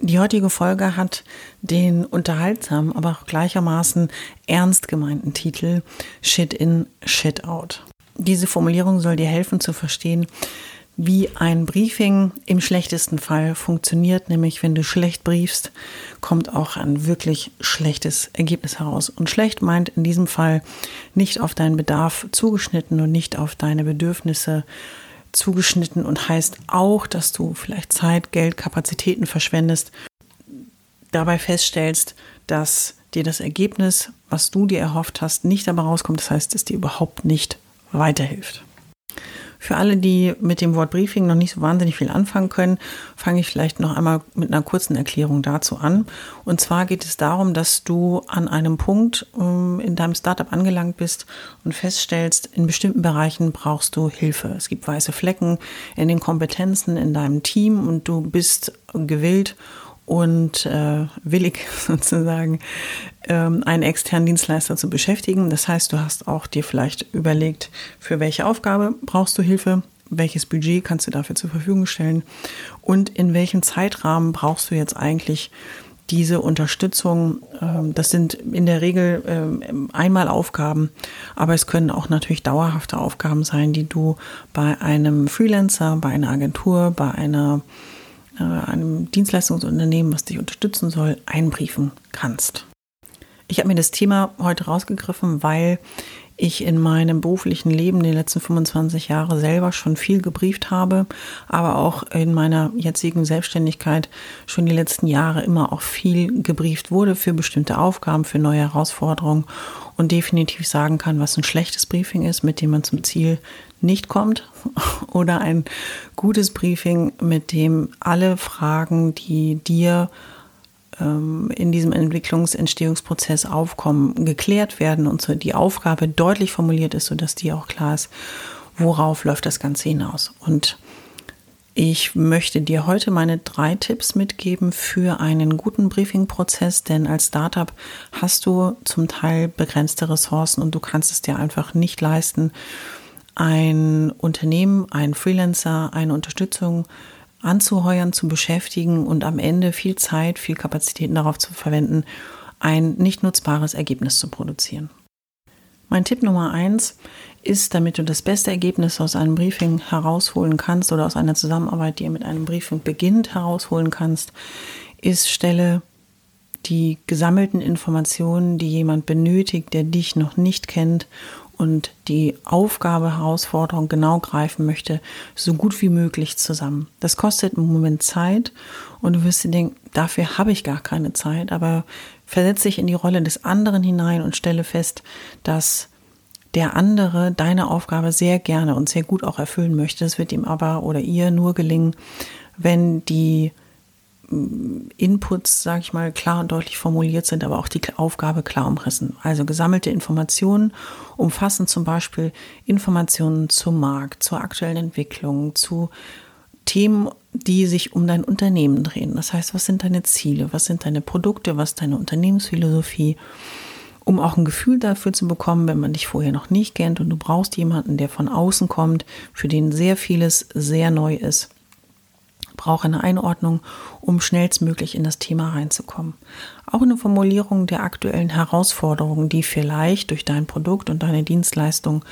Die heutige Folge hat den unterhaltsamen, aber auch gleichermaßen ernst gemeinten Titel Shit in, Shit out. Diese Formulierung soll dir helfen zu verstehen, wie ein Briefing im schlechtesten Fall funktioniert, nämlich wenn du schlecht briefst, kommt auch ein wirklich schlechtes Ergebnis heraus. Und schlecht meint in diesem Fall nicht auf deinen Bedarf zugeschnitten und nicht auf deine Bedürfnisse zugeschnitten und heißt auch, dass du vielleicht Zeit, Geld, Kapazitäten verschwendest, dabei feststellst, dass dir das Ergebnis, was du dir erhofft hast, nicht dabei rauskommt. Das heißt, es dir überhaupt nicht weiterhilft. Für alle, die mit dem Wort Briefing noch nicht so wahnsinnig viel anfangen können, fange ich vielleicht noch einmal mit einer kurzen Erklärung dazu an. Und zwar geht es darum, dass du an einem Punkt ähm, in deinem Startup angelangt bist und feststellst, in bestimmten Bereichen brauchst du Hilfe. Es gibt weiße Flecken in den Kompetenzen in deinem Team und du bist gewillt und äh, willig sozusagen ähm, einen externen Dienstleister zu beschäftigen. Das heißt, du hast auch dir vielleicht überlegt, für welche Aufgabe brauchst du Hilfe, welches Budget kannst du dafür zur Verfügung stellen und in welchem Zeitrahmen brauchst du jetzt eigentlich diese Unterstützung. Ähm, das sind in der Regel ähm, einmal Aufgaben, aber es können auch natürlich dauerhafte Aufgaben sein, die du bei einem Freelancer, bei einer Agentur, bei einer einem Dienstleistungsunternehmen, was dich unterstützen soll, einbriefen kannst. Ich habe mir das Thema heute rausgegriffen, weil ich in meinem beruflichen Leben die letzten 25 Jahre selber schon viel gebrieft habe, aber auch in meiner jetzigen Selbstständigkeit schon die letzten Jahre immer auch viel gebrieft wurde für bestimmte Aufgaben, für neue Herausforderungen und definitiv sagen kann, was ein schlechtes Briefing ist, mit dem man zum Ziel nicht kommt oder ein gutes Briefing, mit dem alle Fragen, die dir in diesem Entwicklungsentstehungsprozess aufkommen, geklärt werden und so die Aufgabe deutlich formuliert ist, sodass dir auch klar ist, worauf läuft das Ganze hinaus. Und ich möchte dir heute meine drei Tipps mitgeben für einen guten Briefing-Prozess, denn als Startup hast du zum Teil begrenzte Ressourcen und du kannst es dir einfach nicht leisten, ein Unternehmen, ein Freelancer, eine Unterstützung anzuheuern, zu beschäftigen und am Ende viel Zeit, viel Kapazitäten darauf zu verwenden, ein nicht nutzbares Ergebnis zu produzieren. Mein Tipp Nummer eins ist, damit du das beste Ergebnis aus einem Briefing herausholen kannst oder aus einer Zusammenarbeit, die ihr mit einem Briefing beginnt, herausholen kannst, ist, stelle die gesammelten Informationen, die jemand benötigt, der dich noch nicht kennt und die Aufgabe, Herausforderung genau greifen möchte, so gut wie möglich zusammen. Das kostet einen Moment Zeit und du wirst dir denken, dafür habe ich gar keine Zeit, aber versetze dich in die Rolle des anderen hinein und stelle fest, dass der andere deine Aufgabe sehr gerne und sehr gut auch erfüllen möchte. Das wird ihm aber oder ihr nur gelingen, wenn die Inputs, sage ich mal, klar und deutlich formuliert sind, aber auch die Aufgabe klar umrissen. Also gesammelte Informationen umfassen zum Beispiel Informationen zum Markt, zur aktuellen Entwicklung, zu Themen, die sich um dein Unternehmen drehen. Das heißt, was sind deine Ziele, was sind deine Produkte, was ist deine Unternehmensphilosophie, um auch ein Gefühl dafür zu bekommen, wenn man dich vorher noch nicht kennt und du brauchst jemanden, der von außen kommt, für den sehr vieles sehr neu ist brauche eine Einordnung, um schnellstmöglich in das Thema reinzukommen. Auch eine Formulierung der aktuellen Herausforderungen, die vielleicht durch dein Produkt und deine Dienstleistung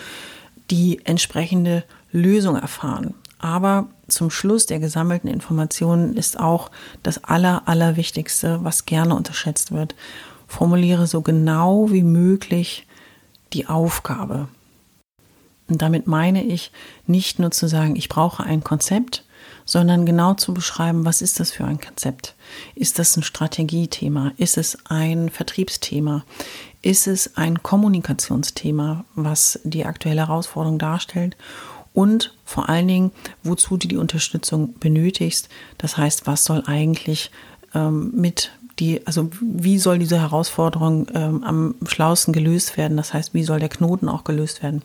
die entsprechende Lösung erfahren. Aber zum Schluss der gesammelten Informationen ist auch das Aller, Allerwichtigste, was gerne unterschätzt wird. Formuliere so genau wie möglich die Aufgabe. Und damit meine ich nicht nur zu sagen, ich brauche ein Konzept, sondern genau zu beschreiben, was ist das für ein Konzept? Ist das ein Strategiethema? Ist es ein Vertriebsthema? Ist es ein Kommunikationsthema, was die aktuelle Herausforderung darstellt? Und vor allen Dingen, wozu du die Unterstützung benötigst. Das heißt, was soll eigentlich ähm, mit die, also wie soll diese Herausforderung ähm, am schlausten gelöst werden? Das heißt, wie soll der Knoten auch gelöst werden?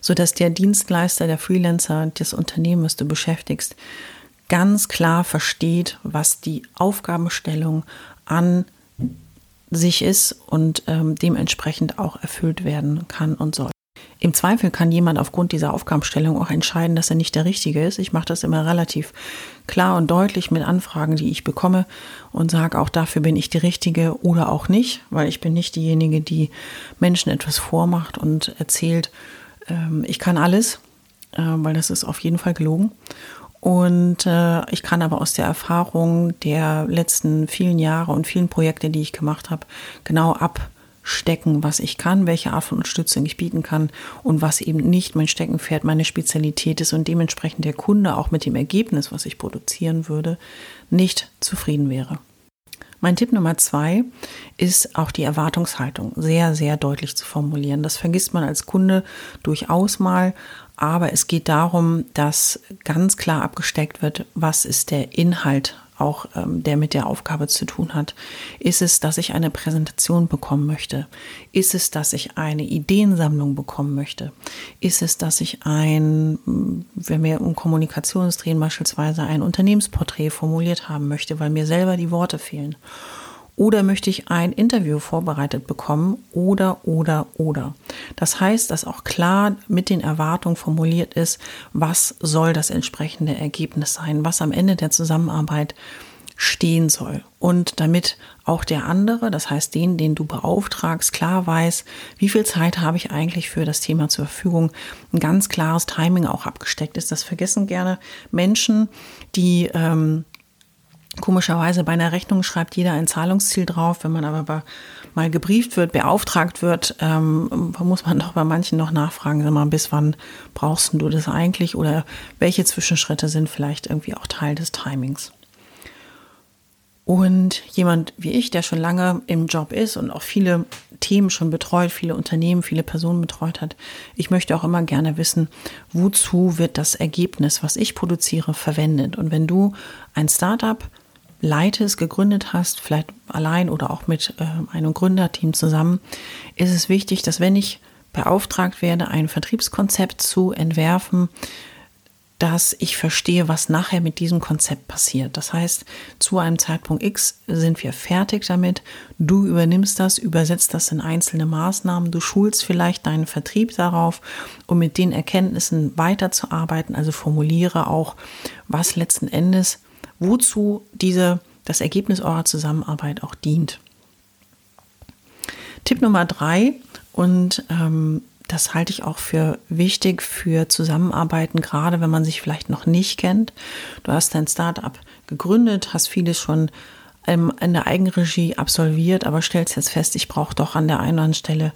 Sodass der Dienstleister, der Freelancer, das Unternehmen, was du beschäftigst, ganz klar versteht, was die Aufgabenstellung an sich ist und ähm, dementsprechend auch erfüllt werden kann und soll. Im Zweifel kann jemand aufgrund dieser Aufgabenstellung auch entscheiden, dass er nicht der Richtige ist. Ich mache das immer relativ klar und deutlich mit Anfragen, die ich bekomme und sage auch dafür bin ich die Richtige oder auch nicht, weil ich bin nicht diejenige, die Menschen etwas vormacht und erzählt, ähm, ich kann alles, äh, weil das ist auf jeden Fall gelogen. Und äh, ich kann aber aus der Erfahrung der letzten vielen Jahre und vielen Projekte, die ich gemacht habe, genau ab stecken, was ich kann, welche Art von Unterstützung ich bieten kann und was eben nicht mein Steckenpferd, meine Spezialität ist und dementsprechend der Kunde auch mit dem Ergebnis, was ich produzieren würde, nicht zufrieden wäre. Mein Tipp Nummer zwei ist auch die Erwartungshaltung sehr, sehr deutlich zu formulieren. Das vergisst man als Kunde durchaus mal, aber es geht darum, dass ganz klar abgesteckt wird, was ist der Inhalt auch ähm, der mit der Aufgabe zu tun hat. Ist es, dass ich eine Präsentation bekommen möchte? Ist es, dass ich eine Ideensammlung bekommen möchte? Ist es, dass ich ein, wenn wir um Kommunikationsdrehen beispielsweise ein Unternehmensporträt formuliert haben möchte, weil mir selber die Worte fehlen? Oder möchte ich ein Interview vorbereitet bekommen? Oder, oder, oder. Das heißt, dass auch klar mit den Erwartungen formuliert ist, was soll das entsprechende Ergebnis sein, was am Ende der Zusammenarbeit stehen soll. Und damit auch der andere, das heißt den, den du beauftragst, klar weiß, wie viel Zeit habe ich eigentlich für das Thema zur Verfügung, ein ganz klares Timing auch abgesteckt ist. Das vergessen gerne Menschen, die ähm, Komischerweise bei einer Rechnung schreibt jeder ein Zahlungsziel drauf. Wenn man aber mal gebrieft wird, beauftragt wird, ähm, muss man doch bei manchen noch nachfragen, sag mal, bis wann brauchst du das eigentlich oder welche Zwischenschritte sind vielleicht irgendwie auch Teil des Timings. Und jemand wie ich, der schon lange im Job ist und auch viele Themen schon betreut, viele Unternehmen, viele Personen betreut hat, ich möchte auch immer gerne wissen, wozu wird das Ergebnis, was ich produziere, verwendet. Und wenn du ein Startup leitest, gegründet hast, vielleicht allein oder auch mit äh, einem Gründerteam zusammen, ist es wichtig, dass wenn ich beauftragt werde, ein Vertriebskonzept zu entwerfen, dass ich verstehe, was nachher mit diesem Konzept passiert. Das heißt, zu einem Zeitpunkt X sind wir fertig damit. Du übernimmst das, übersetzt das in einzelne Maßnahmen. Du schulst vielleicht deinen Vertrieb darauf, um mit den Erkenntnissen weiterzuarbeiten. Also formuliere auch, was letzten Endes wozu diese, das Ergebnis eurer Zusammenarbeit auch dient. Tipp Nummer drei, und ähm, das halte ich auch für wichtig für Zusammenarbeiten, gerade wenn man sich vielleicht noch nicht kennt. Du hast dein Startup gegründet, hast vieles schon ähm, in der Eigenregie absolviert, aber stellst jetzt fest, ich brauche doch an der einen oder anderen Stelle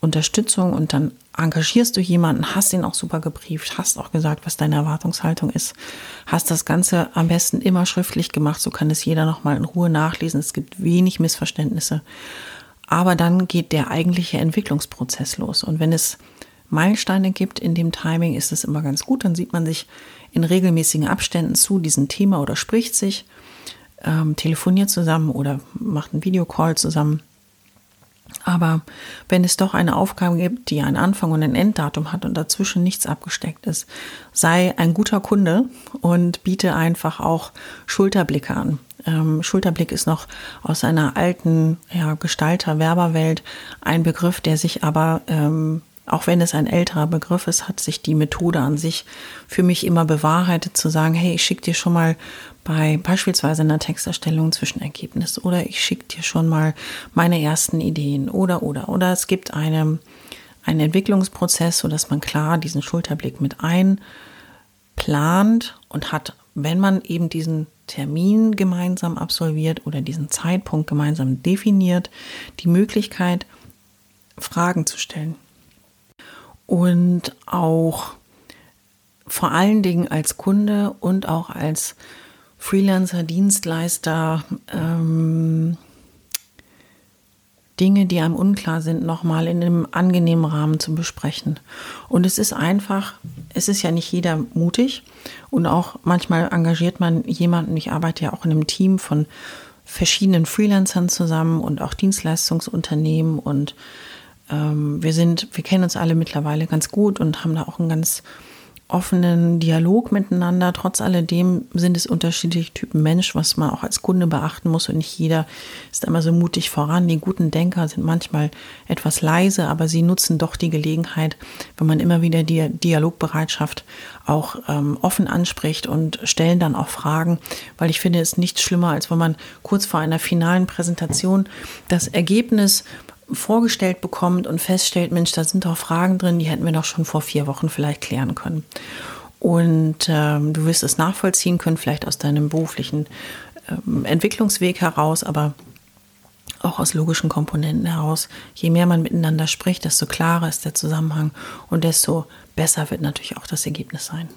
Unterstützung und dann engagierst du jemanden, hast ihn auch super gebrieft, hast auch gesagt, was deine Erwartungshaltung ist, hast das Ganze am besten immer schriftlich gemacht, so kann es jeder nochmal in Ruhe nachlesen. Es gibt wenig Missverständnisse. Aber dann geht der eigentliche Entwicklungsprozess los. Und wenn es Meilensteine gibt in dem Timing, ist es immer ganz gut. Dann sieht man sich in regelmäßigen Abständen zu diesem Thema oder spricht sich, ähm, telefoniert zusammen oder macht einen Videocall zusammen aber wenn es doch eine Aufgabe gibt, die einen Anfang und ein Enddatum hat und dazwischen nichts abgesteckt ist, sei ein guter Kunde und biete einfach auch Schulterblicke an. Ähm, Schulterblick ist noch aus einer alten ja, Gestalter-Werberwelt ein Begriff, der sich aber ähm, auch wenn es ein älterer Begriff ist, hat sich die Methode an sich für mich immer bewahrheitet, zu sagen, hey, ich schicke dir schon mal bei beispielsweise einer Texterstellung Zwischenergebnis oder ich schicke dir schon mal meine ersten Ideen oder oder oder es gibt eine, einen Entwicklungsprozess, sodass man klar diesen Schulterblick mit einplant und hat, wenn man eben diesen Termin gemeinsam absolviert oder diesen Zeitpunkt gemeinsam definiert, die Möglichkeit, Fragen zu stellen und auch vor allen Dingen als Kunde und auch als Freelancer, Dienstleister, ähm, Dinge, die einem unklar sind, nochmal in einem angenehmen Rahmen zu besprechen. Und es ist einfach, es ist ja nicht jeder mutig und auch manchmal engagiert man jemanden, ich arbeite ja auch in einem Team von verschiedenen Freelancern zusammen und auch Dienstleistungsunternehmen und ähm, wir sind, wir kennen uns alle mittlerweile ganz gut und haben da auch ein ganz offenen Dialog miteinander. Trotz alledem sind es unterschiedliche Typen Mensch, was man auch als Kunde beachten muss. Und nicht jeder ist immer so mutig voran. Die guten Denker sind manchmal etwas leise, aber sie nutzen doch die Gelegenheit, wenn man immer wieder die Dialogbereitschaft auch ähm, offen anspricht und stellen dann auch Fragen, weil ich finde, es ist nichts schlimmer, als wenn man kurz vor einer finalen Präsentation das Ergebnis vorgestellt bekommt und feststellt, Mensch, da sind doch Fragen drin, die hätten wir doch schon vor vier Wochen vielleicht klären können. Und ähm, du wirst es nachvollziehen können, vielleicht aus deinem beruflichen ähm, Entwicklungsweg heraus, aber auch aus logischen Komponenten heraus. Je mehr man miteinander spricht, desto klarer ist der Zusammenhang und desto besser wird natürlich auch das Ergebnis sein.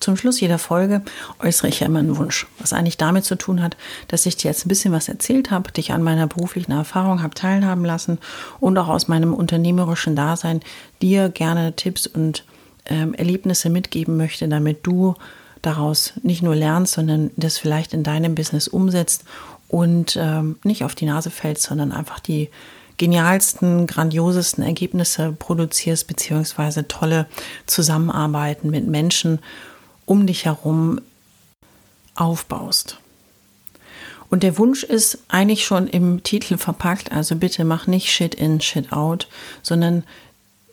Zum Schluss jeder Folge äußere ich ja immer einen Wunsch, was eigentlich damit zu tun hat, dass ich dir jetzt ein bisschen was erzählt habe, dich an meiner beruflichen Erfahrung habe teilhaben lassen und auch aus meinem unternehmerischen Dasein dir gerne Tipps und ähm, Erlebnisse mitgeben möchte, damit du daraus nicht nur lernst, sondern das vielleicht in deinem Business umsetzt und ähm, nicht auf die Nase fällst, sondern einfach die genialsten, grandiosesten Ergebnisse produzierst, beziehungsweise tolle Zusammenarbeiten mit Menschen um dich herum aufbaust. Und der Wunsch ist eigentlich schon im Titel verpackt, also bitte mach nicht Shit in, Shit out, sondern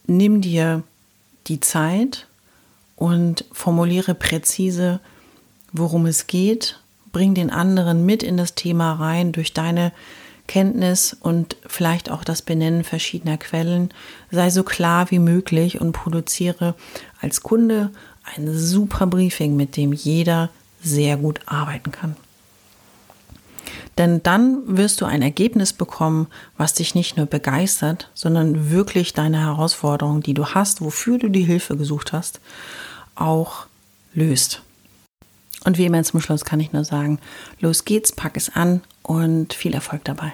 nimm dir die Zeit und formuliere präzise, worum es geht, bring den anderen mit in das Thema rein durch deine Kenntnis und vielleicht auch das Benennen verschiedener Quellen. Sei so klar wie möglich und produziere als Kunde, ein super Briefing, mit dem jeder sehr gut arbeiten kann. Denn dann wirst du ein Ergebnis bekommen, was dich nicht nur begeistert, sondern wirklich deine Herausforderung, die du hast, wofür du die Hilfe gesucht hast, auch löst. Und wie immer zum Schluss kann ich nur sagen, los geht's, pack es an und viel Erfolg dabei.